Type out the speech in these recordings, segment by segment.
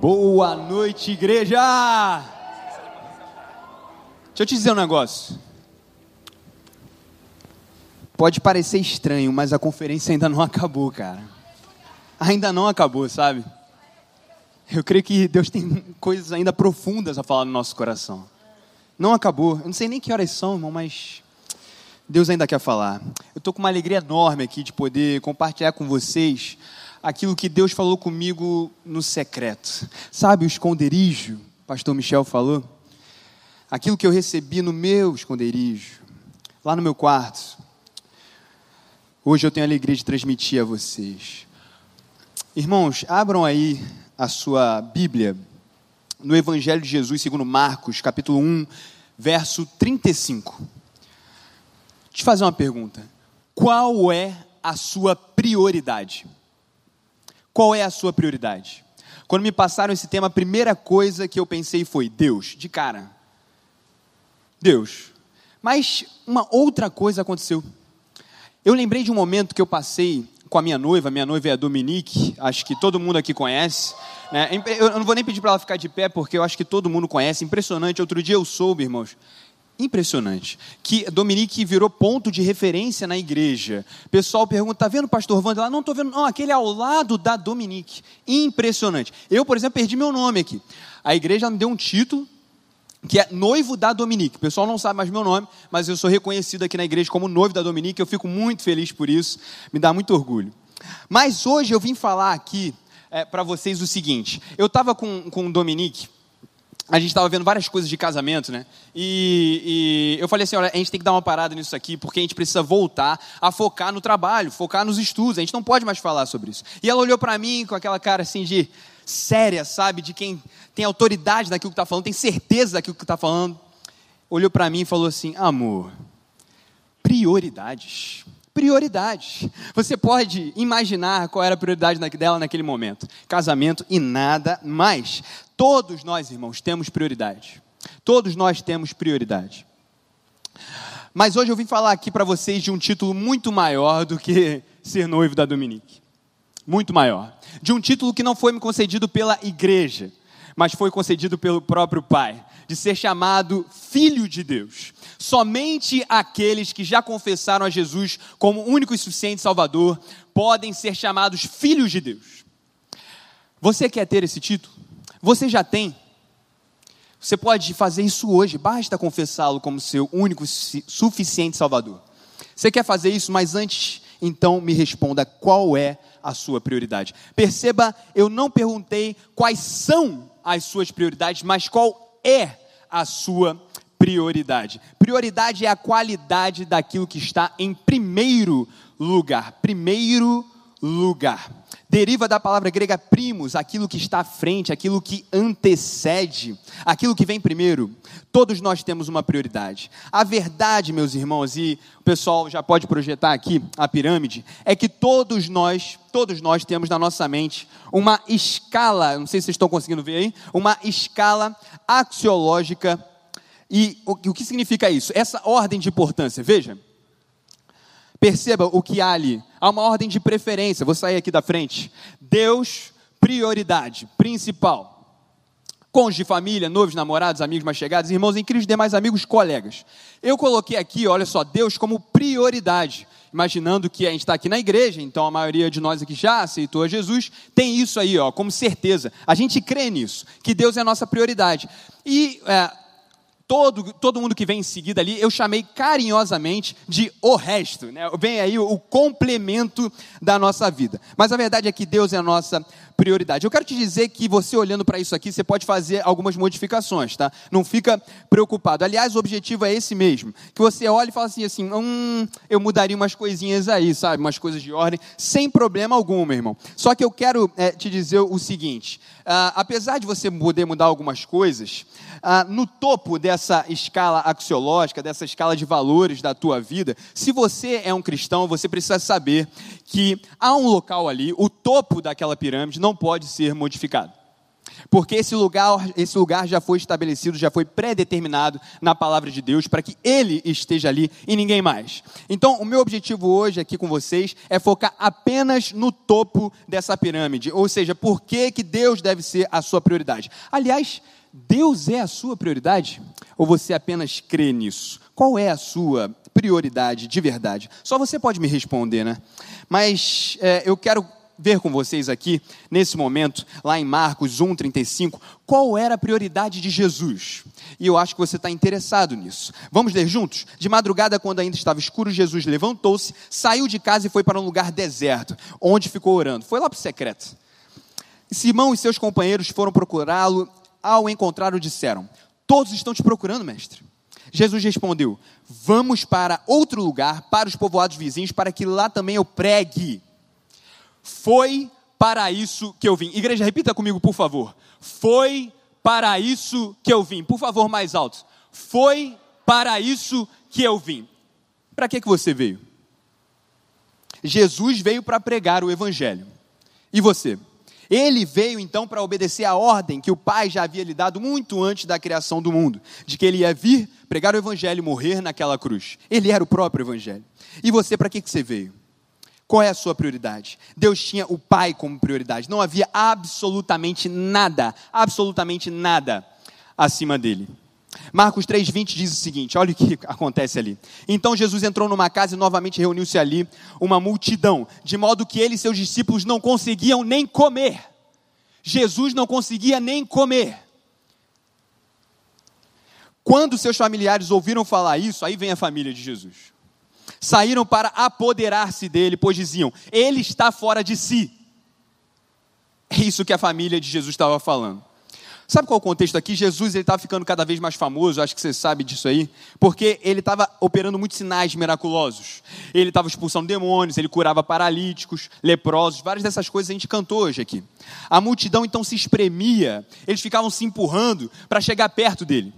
Boa noite, igreja! Deixa eu te dizer um negócio. Pode parecer estranho, mas a conferência ainda não acabou, cara. Ainda não acabou, sabe? Eu creio que Deus tem coisas ainda profundas a falar no nosso coração. Não acabou. Eu não sei nem que horas são, irmão, mas Deus ainda quer falar. Eu estou com uma alegria enorme aqui de poder compartilhar com vocês aquilo que Deus falou comigo no secreto. Sabe o esconderijo? Pastor Michel falou. Aquilo que eu recebi no meu esconderijo, lá no meu quarto. Hoje eu tenho a alegria de transmitir a vocês. Irmãos, abram aí a sua Bíblia no Evangelho de Jesus, segundo Marcos, capítulo 1, verso 35. Deixa eu fazer uma pergunta. Qual é a sua prioridade? Qual é a sua prioridade? Quando me passaram esse tema, a primeira coisa que eu pensei foi Deus, de cara. Deus. Mas uma outra coisa aconteceu. Eu lembrei de um momento que eu passei com a minha noiva, minha noiva é a Dominique, acho que todo mundo aqui conhece. Né? Eu não vou nem pedir para ela ficar de pé, porque eu acho que todo mundo conhece. Impressionante. Outro dia eu soube, irmãos, impressionante, que Dominique virou ponto de referência na igreja. O pessoal pergunta, está vendo o pastor Wander lá? Não estou vendo, não, aquele ao lado da Dominique. Impressionante. Eu, por exemplo, perdi meu nome aqui. A igreja me deu um título, que é noivo da Dominique. O pessoal não sabe mais meu nome, mas eu sou reconhecido aqui na igreja como noivo da Dominique. Eu fico muito feliz por isso, me dá muito orgulho. Mas hoje eu vim falar aqui é, para vocês o seguinte: eu estava com, com o Dominique, a gente estava vendo várias coisas de casamento, né? E, e, eu falei assim: olha, a gente tem que dar uma parada nisso aqui, porque a gente precisa voltar a focar no trabalho, focar nos estudos, a gente não pode mais falar sobre isso. E ela olhou para mim com aquela cara assim de séria, sabe? De quem tem autoridade daquilo que está falando, tem certeza daquilo que está falando. Olhou para mim e falou assim: amor, prioridades. Prioridades. Você pode imaginar qual era a prioridade dela naquele momento: casamento e nada mais. Todos nós, irmãos, temos prioridade. Todos nós temos prioridade. Mas hoje eu vim falar aqui para vocês de um título muito maior do que ser noivo da Dominique. Muito maior. De um título que não foi me concedido pela igreja, mas foi concedido pelo próprio Pai, de ser chamado Filho de Deus. Somente aqueles que já confessaram a Jesus como único e suficiente Salvador podem ser chamados filhos de Deus. Você quer ter esse título? Você já tem? Você pode fazer isso hoje, basta confessá-lo como seu único e suficiente Salvador. Você quer fazer isso, mas antes, então me responda qual é a sua prioridade. Perceba, eu não perguntei quais são as suas prioridades, mas qual é a sua prioridade. Prioridade é a qualidade daquilo que está em primeiro lugar. Primeiro lugar. Deriva da palavra grega primos, aquilo que está à frente, aquilo que antecede, aquilo que vem primeiro. Todos nós temos uma prioridade. A verdade, meus irmãos, e o pessoal já pode projetar aqui a pirâmide, é que todos nós, todos nós temos na nossa mente uma escala, não sei se vocês estão conseguindo ver aí, uma escala axiológica. E o, o que significa isso? Essa ordem de importância, veja. Perceba o que há ali. Há uma ordem de preferência. Vou sair aqui da frente. Deus, prioridade, principal. Cônjuge, família, noivos, namorados, amigos mais chegados, irmãos em Cristo, demais amigos, colegas. Eu coloquei aqui, olha só, Deus como prioridade. Imaginando que a gente está aqui na igreja, então a maioria de nós aqui já aceitou a Jesus, tem isso aí, ó, como certeza. A gente crê nisso, que Deus é a nossa prioridade. E é, todo, todo mundo que vem em seguida ali, eu chamei carinhosamente de o resto. Né? Vem aí o, complemento da nossa vida. Mas a verdade é que Deus é a nossa prioridade. Eu quero te dizer que você olhando para isso aqui, você pode fazer algumas modificações, tá? Não fica preocupado. Aliás, o objetivo é esse mesmo. Que você olhe e fale assim, assim, hum, eu mudaria umas coisinhas aí, sabe? Umas coisas de ordem, sem problema algum, meu irmão. Só que eu quero é, te dizer o seguinte, ah, apesar de você poder mudar algumas coisas, ah, no topo dessa escala axiológica, dessa escala de valores da tua vida, se você é um cristão, você precisa saber que há um local ali, o topo daquela pirâmide não pode ser modificado. Porque esse lugar, esse lugar já foi estabelecido, já foi pré-determinado na palavra de Deus para que ele esteja ali e ninguém mais. Então, o meu objetivo hoje aqui com vocês é focar apenas no topo dessa pirâmide, ou seja, por que, que Deus deve ser a sua prioridade. Aliás, Deus é a sua prioridade? Ou você apenas crê nisso? Qual é a sua prioridade de verdade? Só você pode me responder, né? Mas é, eu quero ver com vocês aqui, nesse momento, lá em Marcos 1,35, qual era a prioridade de Jesus. E eu acho que você está interessado nisso. Vamos ler juntos? De madrugada, quando ainda estava escuro, Jesus levantou-se, saiu de casa e foi para um lugar deserto, onde ficou orando. Foi lá para o secreto. Simão e seus companheiros foram procurá-lo. Ao encontrá-lo, disseram: Todos estão te procurando, mestre. Jesus respondeu: Vamos para outro lugar, para os povoados vizinhos, para que lá também eu pregue foi para isso que eu vim. Igreja, repita comigo, por favor. Foi para isso que eu vim. Por favor, mais alto. Foi para isso que eu vim. Para que, que você veio? Jesus veio para pregar o Evangelho. E você? Ele veio então para obedecer a ordem que o Pai já havia lhe dado muito antes da criação do mundo, de que ele ia vir, pregar o Evangelho e morrer naquela cruz. Ele era o próprio Evangelho. E você, para que, que você veio? Qual é a sua prioridade? Deus tinha o Pai como prioridade. Não havia absolutamente nada, absolutamente nada acima dele. Marcos 3,20 diz o seguinte: olha o que acontece ali. Então Jesus entrou numa casa e novamente reuniu-se ali uma multidão, de modo que ele e seus discípulos não conseguiam nem comer. Jesus não conseguia nem comer. Quando seus familiares ouviram falar isso, aí vem a família de Jesus saíram para apoderar-se dele, pois diziam: ele está fora de si. É isso que a família de Jesus estava falando. Sabe qual é o contexto aqui? Jesus estava ficando cada vez mais famoso, acho que você sabe disso aí, porque ele estava operando muitos sinais miraculosos. Ele estava expulsando demônios, ele curava paralíticos, leprosos, várias dessas coisas a gente cantou hoje aqui. A multidão então se espremia, eles ficavam se empurrando para chegar perto dele.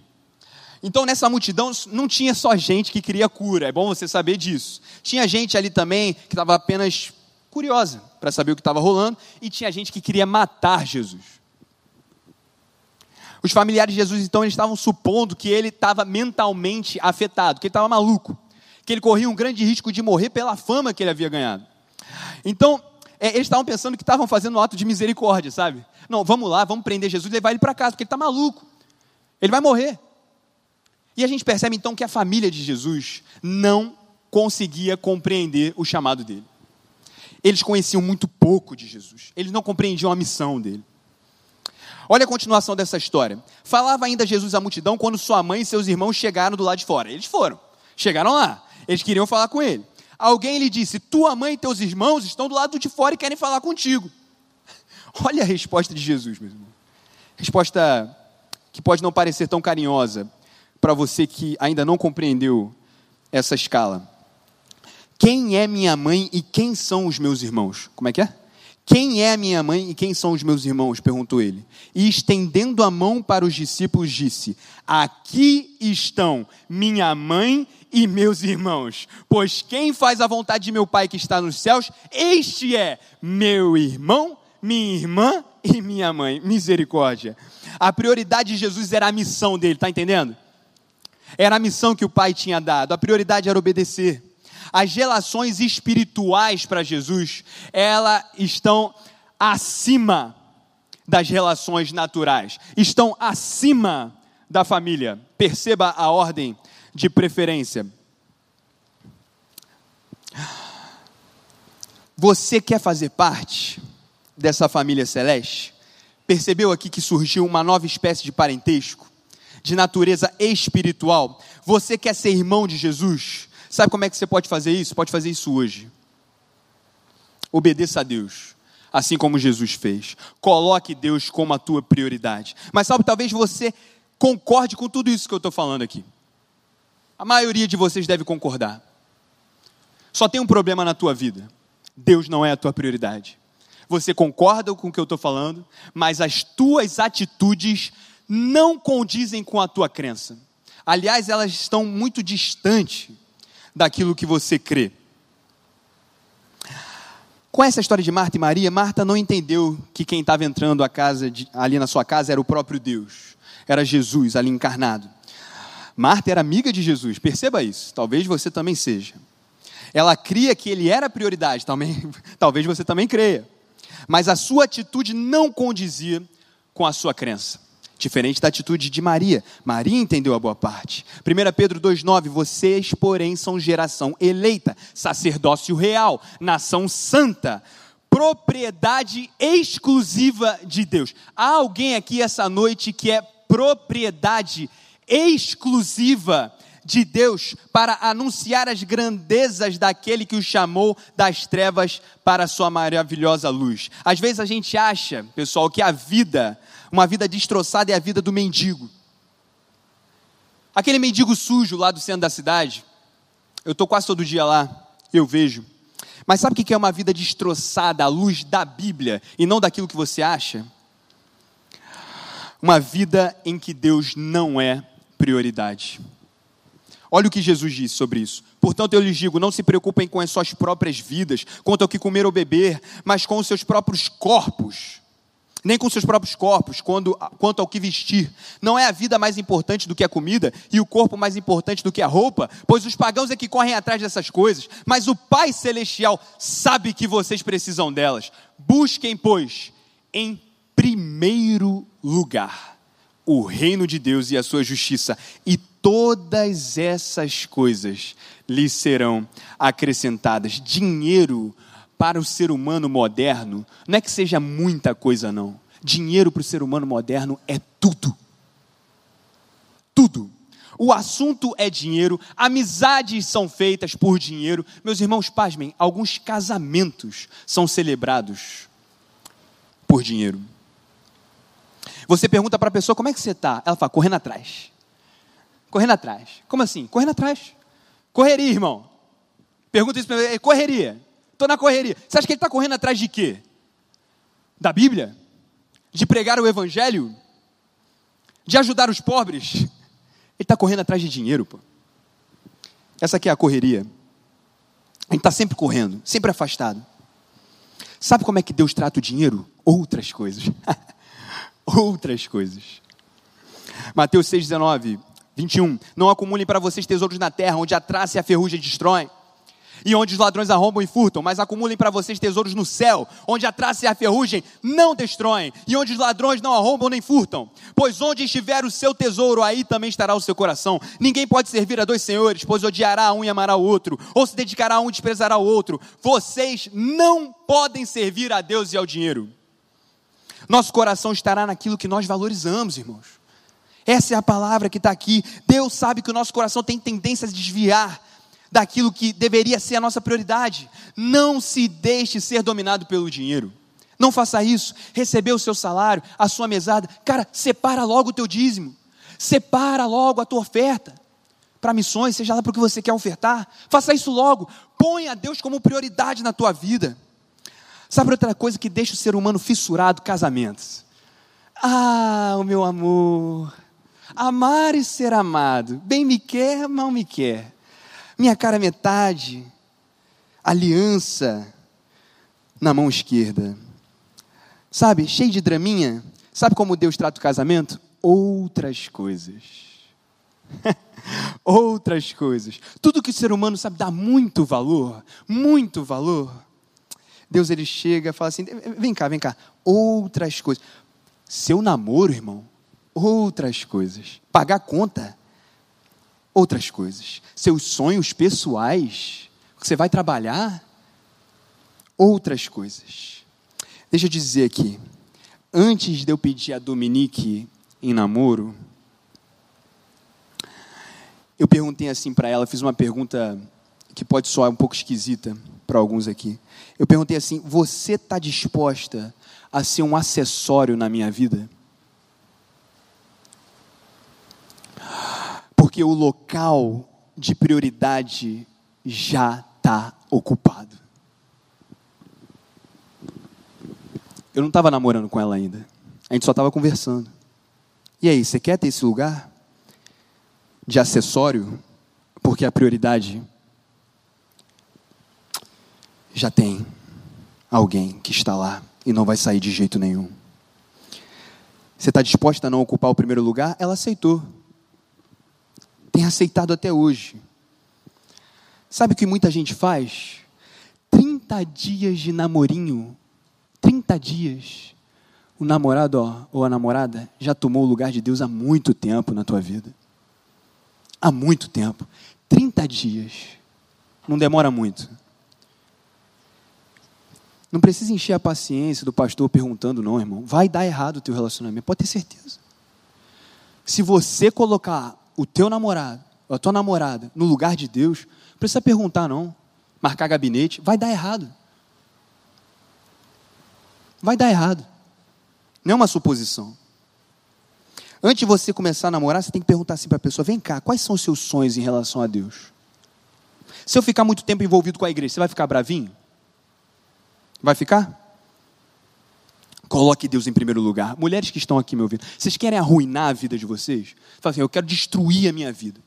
Então nessa multidão não tinha só gente que queria cura, é bom você saber disso. Tinha gente ali também que estava apenas curiosa para saber o que estava rolando, e tinha gente que queria matar Jesus. Os familiares de Jesus então eles estavam supondo que ele estava mentalmente afetado, que ele estava maluco, que ele corria um grande risco de morrer pela fama que ele havia ganhado. Então é, eles estavam pensando que estavam fazendo um ato de misericórdia, sabe? Não, vamos lá, vamos prender Jesus e levar ele para casa, porque ele está maluco. Ele vai morrer. E a gente percebe então que a família de Jesus não conseguia compreender o chamado dele. Eles conheciam muito pouco de Jesus, eles não compreendiam a missão dele. Olha a continuação dessa história. Falava ainda Jesus à multidão quando sua mãe e seus irmãos chegaram do lado de fora. Eles foram, chegaram lá, eles queriam falar com ele. Alguém lhe disse: Tua mãe e teus irmãos estão do lado de fora e querem falar contigo. Olha a resposta de Jesus, meu irmão. Resposta que pode não parecer tão carinhosa, para você que ainda não compreendeu essa escala. Quem é minha mãe e quem são os meus irmãos? Como é que é? Quem é minha mãe e quem são os meus irmãos? perguntou ele. E estendendo a mão para os discípulos, disse: Aqui estão minha mãe e meus irmãos. Pois quem faz a vontade de meu Pai que está nos céus, este é meu irmão, minha irmã e minha mãe. Misericórdia. A prioridade de Jesus era a missão dele, está entendendo? Era a missão que o pai tinha dado, a prioridade era obedecer. As relações espirituais para Jesus, elas estão acima das relações naturais, estão acima da família. Perceba a ordem de preferência. Você quer fazer parte dessa família celeste? Percebeu aqui que surgiu uma nova espécie de parentesco? de natureza espiritual. Você quer ser irmão de Jesus? Sabe como é que você pode fazer isso? Pode fazer isso hoje. Obedeça a Deus, assim como Jesus fez. Coloque Deus como a tua prioridade. Mas sabe, talvez você concorde com tudo isso que eu estou falando aqui. A maioria de vocês deve concordar. Só tem um problema na tua vida: Deus não é a tua prioridade. Você concorda com o que eu estou falando, mas as tuas atitudes não condizem com a tua crença. Aliás, elas estão muito distantes daquilo que você crê. Conhece a história de Marta e Maria? Marta não entendeu que quem estava entrando de, ali na sua casa era o próprio Deus, era Jesus ali encarnado. Marta era amiga de Jesus, perceba isso, talvez você também seja. Ela cria que ele era prioridade, também, talvez você também creia. Mas a sua atitude não condizia com a sua crença. Diferente da atitude de Maria. Maria entendeu a boa parte. 1 Pedro 2,9: Vocês, porém, são geração eleita, sacerdócio real, nação santa, propriedade exclusiva de Deus. Há alguém aqui essa noite que é propriedade exclusiva de Deus para anunciar as grandezas daquele que o chamou das trevas para a sua maravilhosa luz. Às vezes a gente acha, pessoal, que a vida uma vida destroçada é a vida do mendigo. Aquele mendigo sujo lá do centro da cidade, eu estou quase todo dia lá, eu vejo. Mas sabe o que é uma vida destroçada à luz da Bíblia e não daquilo que você acha? Uma vida em que Deus não é prioridade. Olha o que Jesus disse sobre isso. Portanto, eu lhes digo: não se preocupem com as suas próprias vidas, quanto ao que comer ou beber, mas com os seus próprios corpos nem com seus próprios corpos, quando, quanto ao que vestir. Não é a vida mais importante do que a comida e o corpo mais importante do que a roupa, pois os pagãos é que correm atrás dessas coisas, mas o Pai Celestial sabe que vocês precisam delas. Busquem, pois, em primeiro lugar o reino de Deus e a sua justiça, e todas essas coisas lhes serão acrescentadas. Dinheiro para o ser humano moderno, não é que seja muita coisa, não. Dinheiro para o ser humano moderno é tudo. Tudo. O assunto é dinheiro, amizades são feitas por dinheiro. Meus irmãos, pasmem, alguns casamentos são celebrados por dinheiro. Você pergunta para a pessoa como é que você está? Ela fala, correndo atrás. Correndo atrás. Como assim? Correndo atrás. Correria, irmão. Pergunta isso para ele, correria. Estou na correria. Você acha que ele está correndo atrás de quê? Da Bíblia? De pregar o Evangelho? De ajudar os pobres? Ele está correndo atrás de dinheiro, pô. Essa aqui é a correria. A gente está sempre correndo, sempre afastado. Sabe como é que Deus trata o dinheiro? Outras coisas. Outras coisas. Mateus 6,19, 21. Não acumulem para vocês tesouros na terra, onde a traça e a ferrugem destroem e onde os ladrões arrombam e furtam, mas acumulem para vocês tesouros no céu, onde a traça e a ferrugem não destroem, e onde os ladrões não arrombam nem furtam. Pois onde estiver o seu tesouro, aí também estará o seu coração. Ninguém pode servir a dois senhores, pois odiará um e amará o outro, ou se dedicará a um e desprezará o outro. Vocês não podem servir a Deus e ao dinheiro. Nosso coração estará naquilo que nós valorizamos, irmãos. Essa é a palavra que está aqui. Deus sabe que o nosso coração tem tendência a desviar daquilo que deveria ser a nossa prioridade. Não se deixe ser dominado pelo dinheiro. Não faça isso. Receber o seu salário, a sua mesada. Cara, separa logo o teu dízimo. Separa logo a tua oferta para missões, seja lá para o que você quer ofertar. Faça isso logo. Ponha Deus como prioridade na tua vida. Sabe outra coisa que deixa o ser humano fissurado? Casamentos. Ah, o meu amor. Amar e ser amado. Bem me quer, mal me quer minha cara metade, aliança na mão esquerda. Sabe, cheio de draminha. Sabe como Deus trata o casamento? Outras coisas. Outras coisas. Tudo que o ser humano sabe dá muito valor, muito valor. Deus ele chega fala assim: vem cá, vem cá. Outras coisas. Seu namoro, irmão, outras coisas. Pagar conta, outras coisas. Seus sonhos pessoais, você vai trabalhar, outras coisas. Deixa eu dizer aqui, antes de eu pedir a Dominique em namoro, eu perguntei assim para ela, fiz uma pergunta que pode soar um pouco esquisita para alguns aqui. Eu perguntei assim: você está disposta a ser um acessório na minha vida? Porque o local de prioridade já está ocupado. Eu não estava namorando com ela ainda. A gente só estava conversando. E aí, você quer ter esse lugar de acessório? Porque a prioridade já tem. alguém que está lá e não vai sair de jeito nenhum. Você está disposta a não ocupar o primeiro lugar? Ela aceitou. Tem aceitado até hoje. Sabe o que muita gente faz? 30 dias de namorinho. 30 dias. O namorado ó, ou a namorada já tomou o lugar de Deus há muito tempo na tua vida. Há muito tempo. 30 dias. Não demora muito. Não precisa encher a paciência do pastor perguntando, não, irmão. Vai dar errado o teu relacionamento, pode ter certeza. Se você colocar o teu namorado, a tua namorada, no lugar de Deus, não precisa perguntar, não. Marcar gabinete, vai dar errado. Vai dar errado. Não é uma suposição. Antes de você começar a namorar, você tem que perguntar assim para a pessoa: vem cá, quais são os seus sonhos em relação a Deus? Se eu ficar muito tempo envolvido com a igreja, você vai ficar bravinho? Vai ficar? Coloque Deus em primeiro lugar. Mulheres que estão aqui me ouvindo, vocês querem arruinar a vida de vocês? Fala assim, eu quero destruir a minha vida.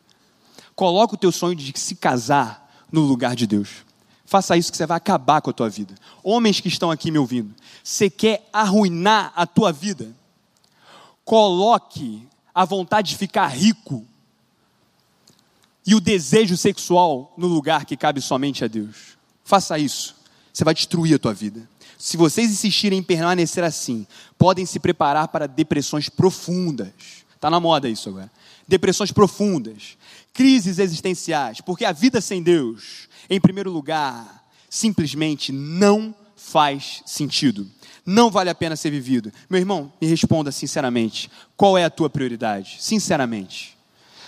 Coloque o teu sonho de se casar no lugar de Deus. Faça isso que você vai acabar com a tua vida. Homens que estão aqui me ouvindo, você quer arruinar a tua vida? Coloque a vontade de ficar rico e o desejo sexual no lugar que cabe somente a Deus. Faça isso você vai destruir a tua vida. Se vocês insistirem em permanecer assim, podem se preparar para depressões profundas. Está na moda isso agora. Depressões profundas, crises existenciais, porque a vida sem Deus, em primeiro lugar, simplesmente não faz sentido. Não vale a pena ser vivido. Meu irmão, me responda sinceramente: qual é a tua prioridade? Sinceramente.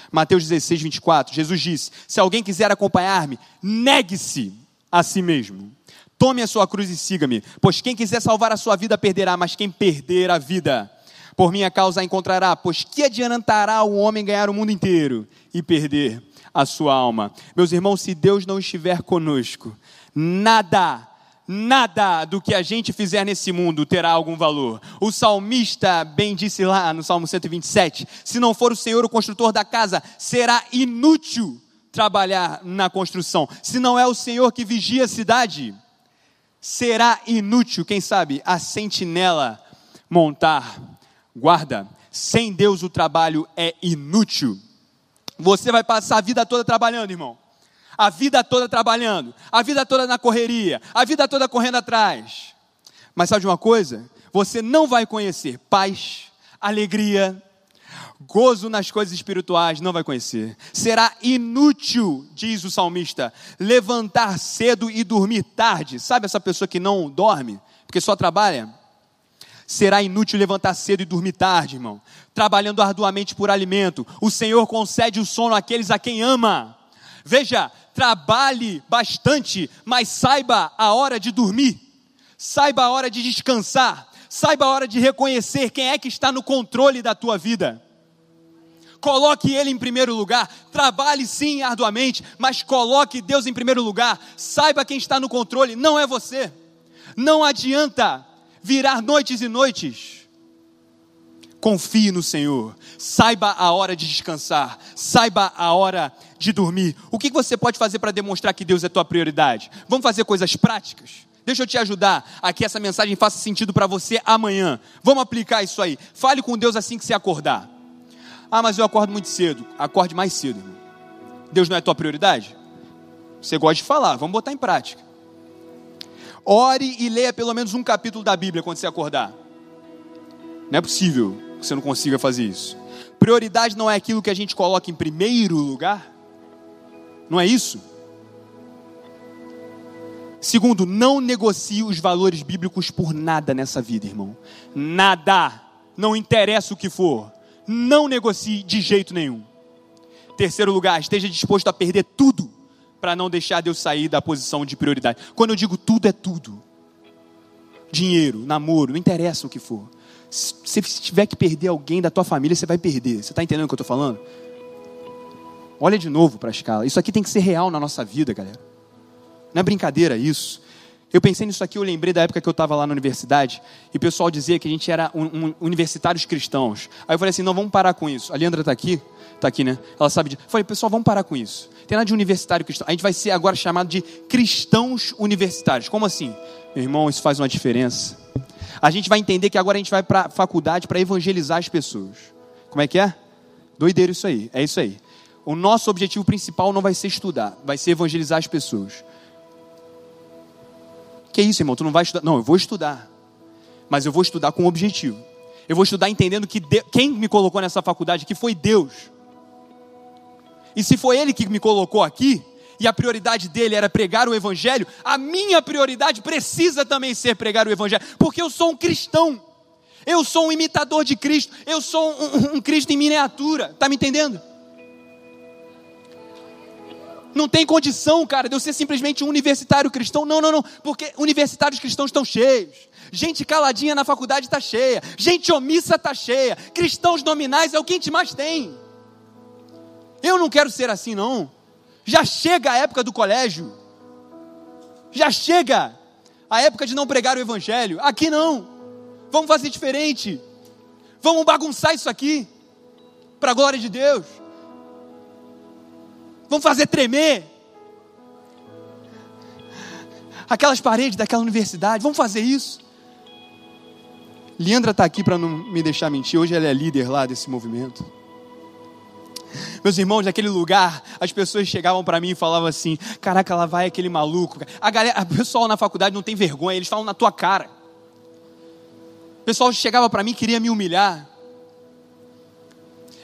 Mateus 16, 24, Jesus disse: Se alguém quiser acompanhar-me, negue-se a si mesmo. Tome a sua cruz e siga-me, pois quem quiser salvar a sua vida perderá, mas quem perder a vida por minha causa a encontrará. Pois que adiantará o homem ganhar o mundo inteiro e perder a sua alma? Meus irmãos, se Deus não estiver conosco, nada, nada do que a gente fizer nesse mundo terá algum valor. O salmista bem disse lá no Salmo 127: se não for o Senhor o construtor da casa, será inútil trabalhar na construção. Se não é o Senhor que vigia a cidade, será inútil, quem sabe, a sentinela montar guarda. Sem Deus o trabalho é inútil. Você vai passar a vida toda trabalhando, irmão. A vida toda trabalhando, a vida toda na correria, a vida toda correndo atrás. Mas sabe de uma coisa? Você não vai conhecer paz, alegria, gozo nas coisas espirituais não vai conhecer. Será inútil, diz o salmista, levantar cedo e dormir tarde. Sabe essa pessoa que não dorme, porque só trabalha? Será inútil levantar cedo e dormir tarde, irmão. Trabalhando arduamente por alimento. O Senhor concede o sono àqueles a quem ama. Veja, trabalhe bastante, mas saiba a hora de dormir. Saiba a hora de descansar. Saiba a hora de reconhecer quem é que está no controle da tua vida coloque Ele em primeiro lugar. Trabalhe sim arduamente, mas coloque Deus em primeiro lugar. Saiba quem está no controle, não é você. Não adianta virar noites e noites. Confie no Senhor. Saiba a hora de descansar. Saiba a hora de dormir. O que você pode fazer para demonstrar que Deus é tua prioridade? Vamos fazer coisas práticas? Deixa eu te ajudar a que essa mensagem faça sentido para você amanhã. Vamos aplicar isso aí. Fale com Deus assim que você acordar. Ah, mas eu acordo muito cedo. Acorde mais cedo. Irmão. Deus não é tua prioridade? Você gosta de falar, vamos botar em prática. Ore e leia pelo menos um capítulo da Bíblia quando você acordar. Não é possível que você não consiga fazer isso. Prioridade não é aquilo que a gente coloca em primeiro lugar? Não é isso? Segundo, não negocie os valores bíblicos por nada nessa vida, irmão. Nada. Não interessa o que for não negocie de jeito nenhum. Terceiro lugar, esteja disposto a perder tudo para não deixar Deus sair da posição de prioridade. Quando eu digo tudo, é tudo. Dinheiro, namoro, não interessa o que for. Se tiver que perder alguém da tua família, você vai perder. Você está entendendo o que eu estou falando? Olha de novo para a escala. Isso aqui tem que ser real na nossa vida, galera. Não é brincadeira isso. Eu pensei nisso aqui, eu lembrei da época que eu estava lá na universidade e o pessoal dizia que a gente era um, um, universitários cristãos. Aí eu falei assim: não, vamos parar com isso. A Leandra está aqui, está aqui, né? Ela sabe. Eu falei, pessoal, vamos parar com isso. Tem nada de universitário cristão. A gente vai ser agora chamado de cristãos universitários. Como assim? Meu irmão, isso faz uma diferença. A gente vai entender que agora a gente vai para a faculdade para evangelizar as pessoas. Como é que é? Doideiro isso aí. É isso aí. O nosso objetivo principal não vai ser estudar, vai ser evangelizar as pessoas. Que isso, irmão? Tu não vai estudar? Não, eu vou estudar. Mas eu vou estudar com um objetivo. Eu vou estudar entendendo que Deus, quem me colocou nessa faculdade aqui foi Deus. E se foi Ele que me colocou aqui, e a prioridade dele era pregar o Evangelho, a minha prioridade precisa também ser pregar o Evangelho, porque eu sou um cristão, eu sou um imitador de Cristo, eu sou um, um Cristo em miniatura, está me entendendo? Não tem condição, cara, de eu ser simplesmente um universitário cristão. Não, não, não, porque universitários cristãos estão cheios. Gente caladinha na faculdade está cheia. Gente omissa está cheia. Cristãos nominais é o que a gente mais tem. Eu não quero ser assim, não. Já chega a época do colégio. Já chega a época de não pregar o evangelho. Aqui não. Vamos fazer diferente. Vamos bagunçar isso aqui. Para a glória de Deus. Vamos fazer tremer. Aquelas paredes daquela universidade. Vamos fazer isso. Leandra está aqui para não me deixar mentir. Hoje ela é líder lá desse movimento. Meus irmãos, naquele lugar, as pessoas chegavam para mim e falavam assim: Caraca, lá vai aquele maluco. A galera, o pessoal na faculdade não tem vergonha, eles falam na tua cara. O pessoal chegava para mim e queria me humilhar.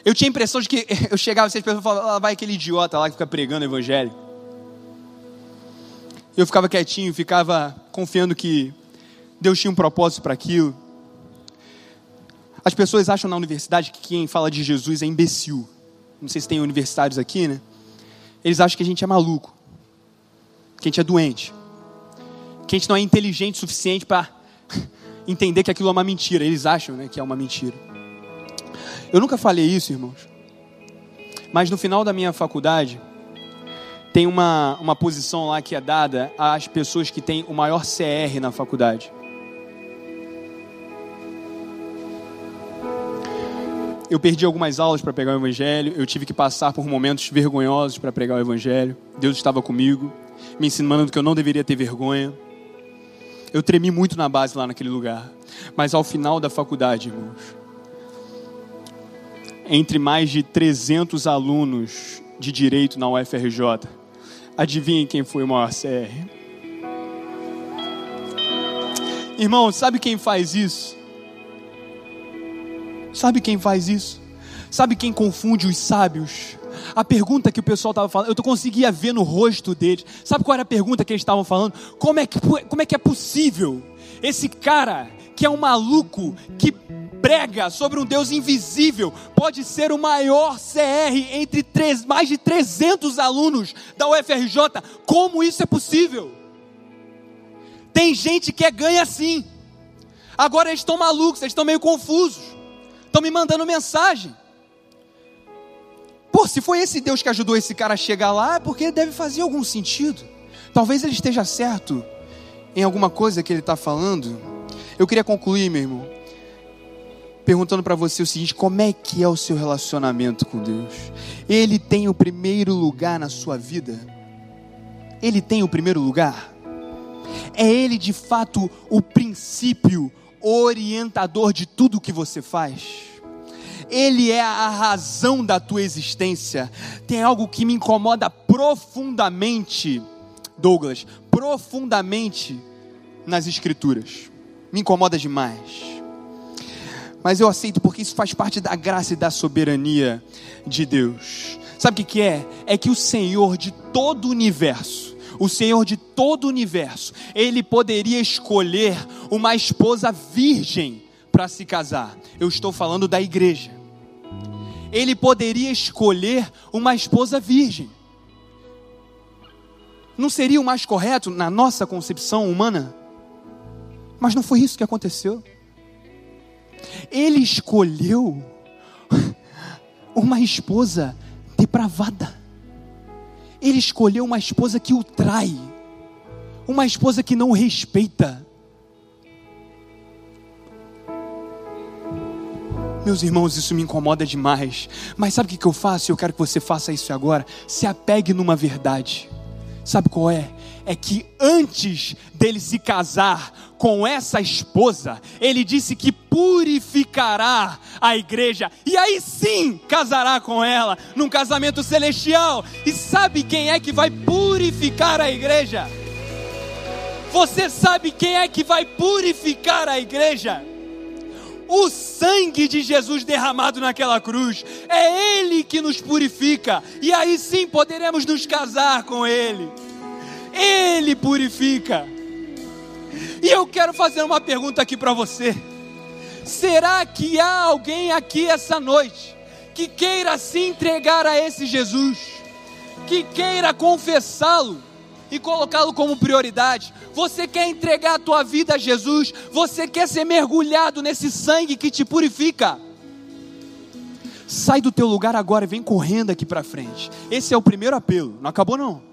Eu tinha a impressão de que eu chegava e as pessoas falavam: Lá vai aquele idiota lá que fica pregando o evangelho. Eu ficava quietinho, ficava confiando que Deus tinha um propósito para aquilo. As pessoas acham na universidade que quem fala de Jesus é imbecil não sei se tem universitários aqui, né? Eles acham que a gente é maluco, que a gente é doente, que a gente não é inteligente o suficiente para entender que aquilo é uma mentira. Eles acham né, que é uma mentira. Eu nunca falei isso, irmãos. Mas no final da minha faculdade, tem uma, uma posição lá que é dada às pessoas que têm o maior CR na faculdade. eu perdi algumas aulas para pregar o Evangelho, eu tive que passar por momentos vergonhosos para pregar o Evangelho. Deus estava comigo, me ensinando que eu não deveria ter vergonha. Eu tremi muito na base lá naquele lugar. Mas ao final da faculdade, irmãos, entre mais de 300 alunos de direito na UFRJ, adivinhem quem foi o maior CR? Irmão, sabe quem faz isso? Sabe quem faz isso? Sabe quem confunde os sábios? A pergunta que o pessoal estava falando, eu conseguia ver no rosto deles. Sabe qual era a pergunta que eles estavam falando? Como é que, como é, que é possível esse cara que é um maluco que prega sobre um Deus invisível pode ser o maior CR entre três, mais de 300 alunos da UFRJ? Como isso é possível? Tem gente que é ganha assim. Agora eles estão malucos, eles estão meio confusos estão me mandando mensagem. Pô, se foi esse Deus que ajudou esse cara a chegar lá, é porque deve fazer algum sentido. Talvez ele esteja certo em alguma coisa que ele está falando. Eu queria concluir, meu irmão, perguntando para você o seguinte: como é que é o seu relacionamento com Deus? Ele tem o primeiro lugar na sua vida? Ele tem o primeiro lugar? É Ele de fato o princípio, orientador de tudo que você faz. Ele é a razão da tua existência. Tem algo que me incomoda profundamente, Douglas, profundamente nas Escrituras. Me incomoda demais. Mas eu aceito porque isso faz parte da graça e da soberania de Deus. Sabe o que é? É que o Senhor de todo o universo, o Senhor de todo o universo, ele poderia escolher uma esposa virgem para se casar. Eu estou falando da igreja. Ele poderia escolher uma esposa virgem. Não seria o mais correto na nossa concepção humana? Mas não foi isso que aconteceu. Ele escolheu uma esposa depravada ele escolheu uma esposa que o trai, uma esposa que não respeita. Meus irmãos, isso me incomoda demais. Mas sabe o que eu faço? Eu quero que você faça isso agora. Se apegue numa verdade. Sabe qual é? É que antes dele se casar com essa esposa, ele disse que purificará a igreja, e aí sim casará com ela, num casamento celestial. E sabe quem é que vai purificar a igreja? Você sabe quem é que vai purificar a igreja? o sangue de Jesus derramado naquela cruz. É Ele que nos purifica, e aí sim poderemos nos casar com Ele. Ele purifica. E eu quero fazer uma pergunta aqui para você: será que há alguém aqui essa noite que queira se entregar a esse Jesus, que queira confessá-lo? e colocá-lo como prioridade. Você quer entregar a tua vida a Jesus? Você quer ser mergulhado nesse sangue que te purifica? Sai do teu lugar agora e vem correndo aqui para frente. Esse é o primeiro apelo. Não acabou não.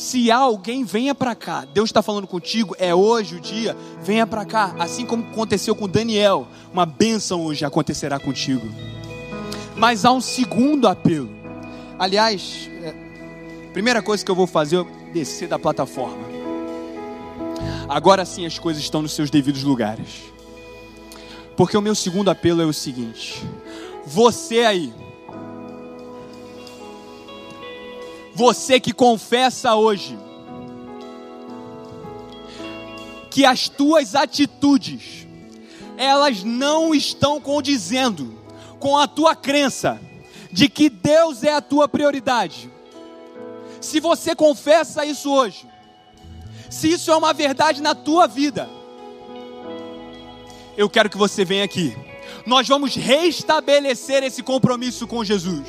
Se alguém, venha para cá. Deus está falando contigo, é hoje o dia, venha para cá. Assim como aconteceu com Daniel, uma bênção hoje acontecerá contigo. Mas há um segundo apelo. Aliás, é, primeira coisa que eu vou fazer, descer da plataforma. Agora sim as coisas estão nos seus devidos lugares. Porque o meu segundo apelo é o seguinte: você aí, você que confessa hoje, que as tuas atitudes, elas não estão condizendo com a tua crença de que Deus é a tua prioridade se você confessa isso hoje, se isso é uma verdade na tua vida, eu quero que você venha aqui. Nós vamos restabelecer esse compromisso com Jesus,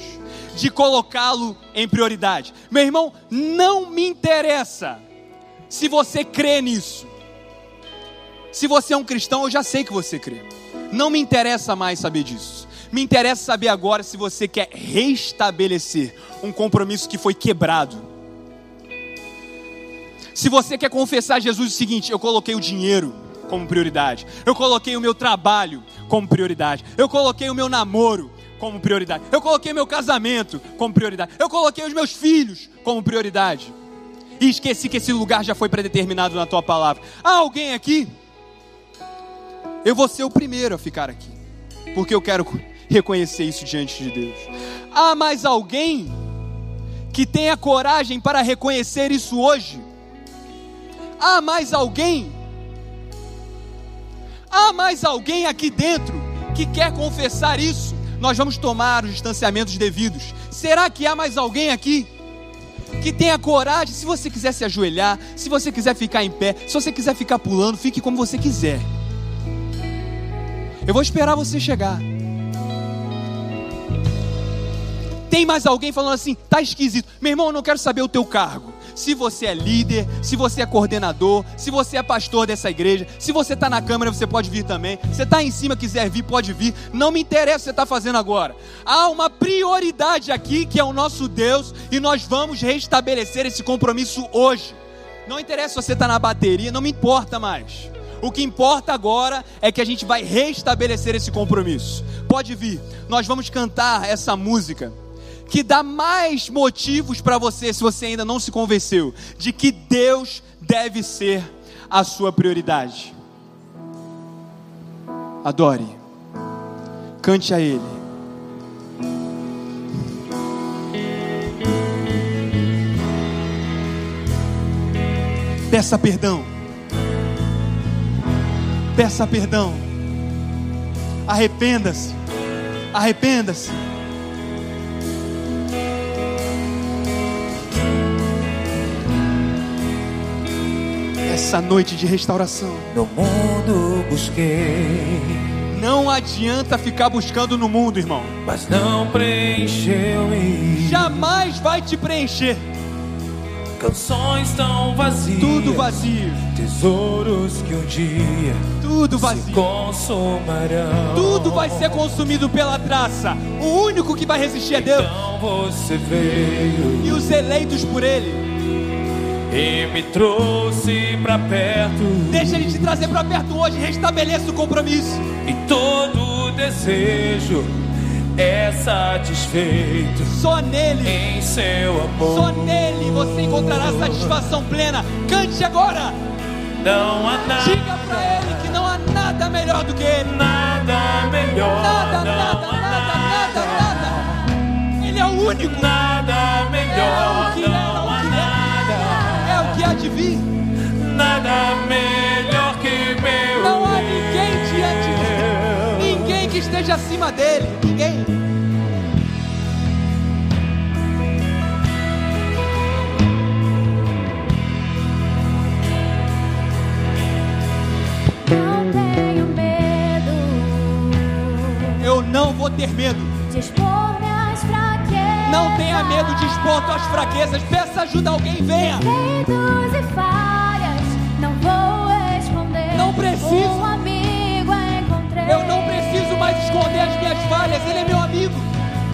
de colocá-lo em prioridade. Meu irmão, não me interessa se você crê nisso. Se você é um cristão, eu já sei que você crê. Não me interessa mais saber disso. Me interessa saber agora se você quer restabelecer um compromisso que foi quebrado. Se você quer confessar a Jesus o seguinte: eu coloquei o dinheiro como prioridade, eu coloquei o meu trabalho como prioridade, eu coloquei o meu namoro como prioridade, eu coloquei meu casamento como prioridade, eu coloquei os meus filhos como prioridade, e esqueci que esse lugar já foi predeterminado na tua palavra. Há alguém aqui? Eu vou ser o primeiro a ficar aqui, porque eu quero reconhecer isso diante de Deus. Há mais alguém que tenha coragem para reconhecer isso hoje? Há mais alguém? Há mais alguém aqui dentro que quer confessar isso? Nós vamos tomar os distanciamentos devidos. Será que há mais alguém aqui? que tenha coragem, se você quiser se ajoelhar, se você quiser ficar em pé, se você quiser ficar pulando, fique como você quiser. Eu vou esperar você chegar. Tem mais alguém falando assim, tá esquisito. Meu irmão, eu não quero saber o teu cargo. Se você é líder, se você é coordenador, se você é pastor dessa igreja, se você está na câmara, você pode vir também. Você está em cima, quiser vir, pode vir. Não me interessa o que você está fazendo agora. Há uma prioridade aqui que é o nosso Deus e nós vamos restabelecer esse compromisso hoje. Não interessa se você está na bateria, não me importa mais. O que importa agora é que a gente vai restabelecer esse compromisso. Pode vir, nós vamos cantar essa música que dá mais motivos para você, se você ainda não se convenceu, de que Deus deve ser a sua prioridade. Adore, cante a Ele. Peça perdão. Peça perdão. Arrependa-se. Arrependa-se. Essa noite de restauração. No mundo busquei. Não adianta ficar buscando no mundo, irmão. Mas não preencheu-me. Jamais vai te preencher. Canções tão vazias. Tudo vazio. Tesouros que um dia. Tudo vazio. Se consumarão. Tudo vai ser consumido pela traça. O único que vai resistir é Deus. Então você veio. E os eleitos por Ele e me trouxe pra perto. Deixa Ele te trazer para perto hoje. Restabeleça o compromisso. E todo desejo é satisfeito Só nele. em seu amor. Só nele você encontrará satisfação plena. Cante agora. Não há nada, Diga para ele que não há nada melhor do que ele. nada melhor. Nada, não nada, há nada, nada, nada. Ele é o único. Nada É melhor, que é, não o que nada. Há de vir. Nada melhor que meu Não há ninguém diante dele. Ninguém que esteja acima dele. Ninguém. Não tenho medo Eu não vou ter medo. Tenha medo de expor tuas fraquezas. Peça ajuda a alguém, venha. Defeitos e falhas, não vou esconder. Não preciso. Um amigo encontrei. Eu não preciso mais esconder as minhas falhas. Ele é meu amigo.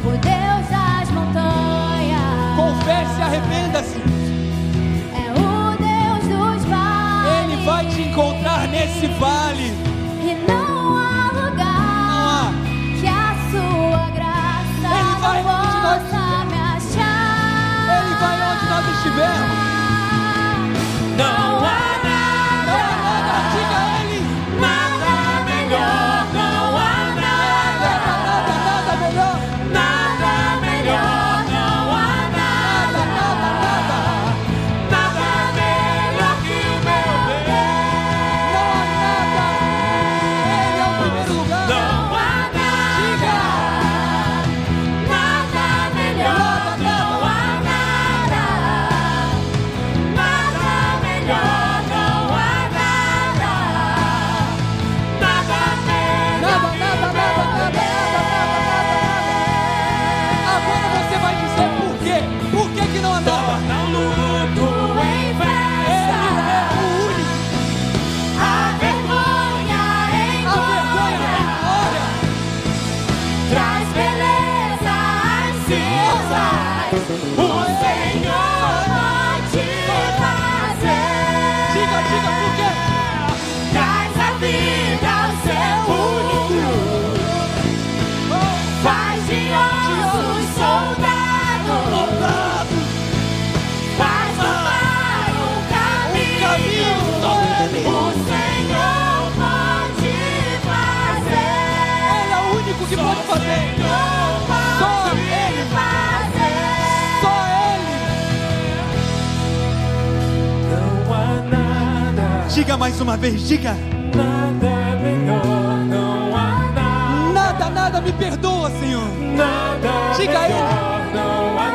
O Deus das montanhas. Confesse e arrependa-se. É o Deus dos vales. Ele vai te encontrar nesse vale. Diga mais uma vez, diga. nada melhor. Não há nada, Nada, nada me perdoa, Senhor. nada Diga a melhor. Não há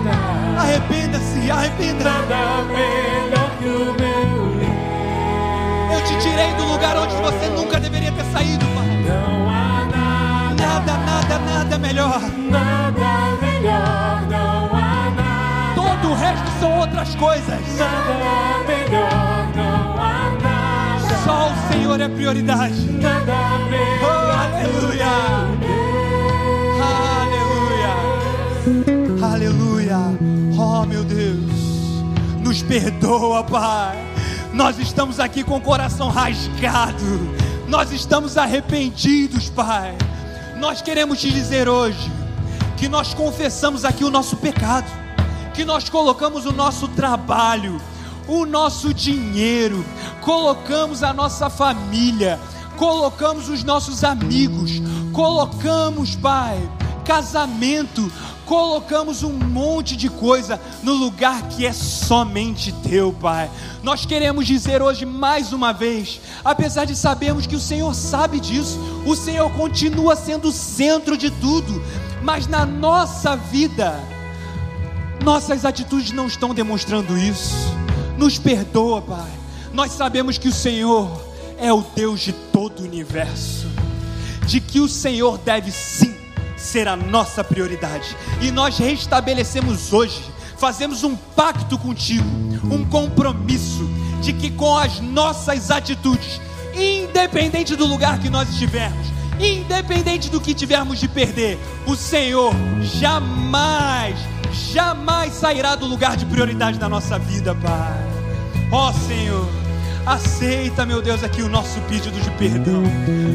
nada. Arrependa-se, arrependa. Nada melhor que o meu Deus. Eu te tirei do lugar onde você nunca deveria ter saído, Pai. Não há nada, Nada, nada, nada melhor. nada melhor. Não há nada, Todo o resto são outras coisas. nada melhor. Só o Senhor é prioridade. nada Oh, aleluia. Aleluia. Aleluia. Oh, meu Deus. Nos perdoa, Pai. Nós estamos aqui com o coração rasgado. Nós estamos arrependidos, Pai. Nós queremos te dizer hoje que nós confessamos aqui o nosso pecado, que nós colocamos o nosso trabalho, o nosso dinheiro, colocamos a nossa família, colocamos os nossos amigos, colocamos, Pai, casamento, colocamos um monte de coisa no lugar que é somente teu, Pai. Nós queremos dizer hoje mais uma vez, apesar de sabermos que o Senhor sabe disso, o Senhor continua sendo o centro de tudo, mas na nossa vida, nossas atitudes não estão demonstrando isso. Nos perdoa, Pai. Nós sabemos que o Senhor é o Deus de todo o universo, de que o Senhor deve sim ser a nossa prioridade. E nós restabelecemos hoje, fazemos um pacto contigo, um compromisso de que com as nossas atitudes, independente do lugar que nós estivermos, independente do que tivermos de perder, o Senhor jamais jamais sairá do lugar de prioridade da nossa vida, Pai. Ó Senhor, aceita, meu Deus, aqui o nosso pedido de perdão.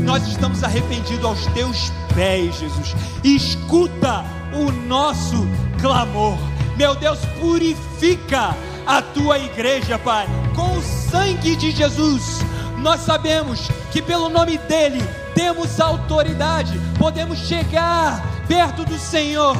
Nós estamos arrependidos aos teus pés, Jesus. Escuta o nosso clamor. Meu Deus, purifica a tua igreja, Pai, com o sangue de Jesus. Nós sabemos que pelo nome dele temos autoridade, podemos chegar perto do Senhor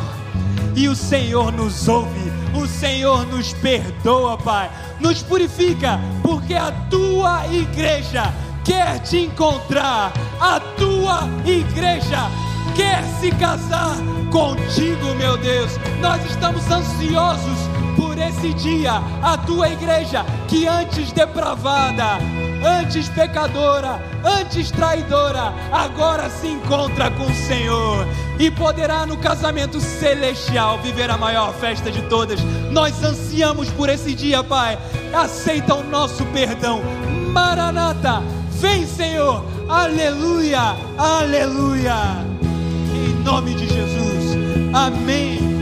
e o Senhor nos ouve, o Senhor nos perdoa, Pai, nos purifica, porque a tua igreja quer te encontrar, a tua igreja quer se casar contigo, meu Deus. Nós estamos ansiosos por esse dia, a tua igreja que antes depravada, antes pecadora, antes traidora, agora se encontra com o Senhor e poderá no casamento celestial viver a maior festa de todas. Nós ansiamos por esse dia, Pai. Aceita o nosso perdão. Maranata, vem, Senhor. Aleluia, aleluia. Em nome de Jesus. Amém.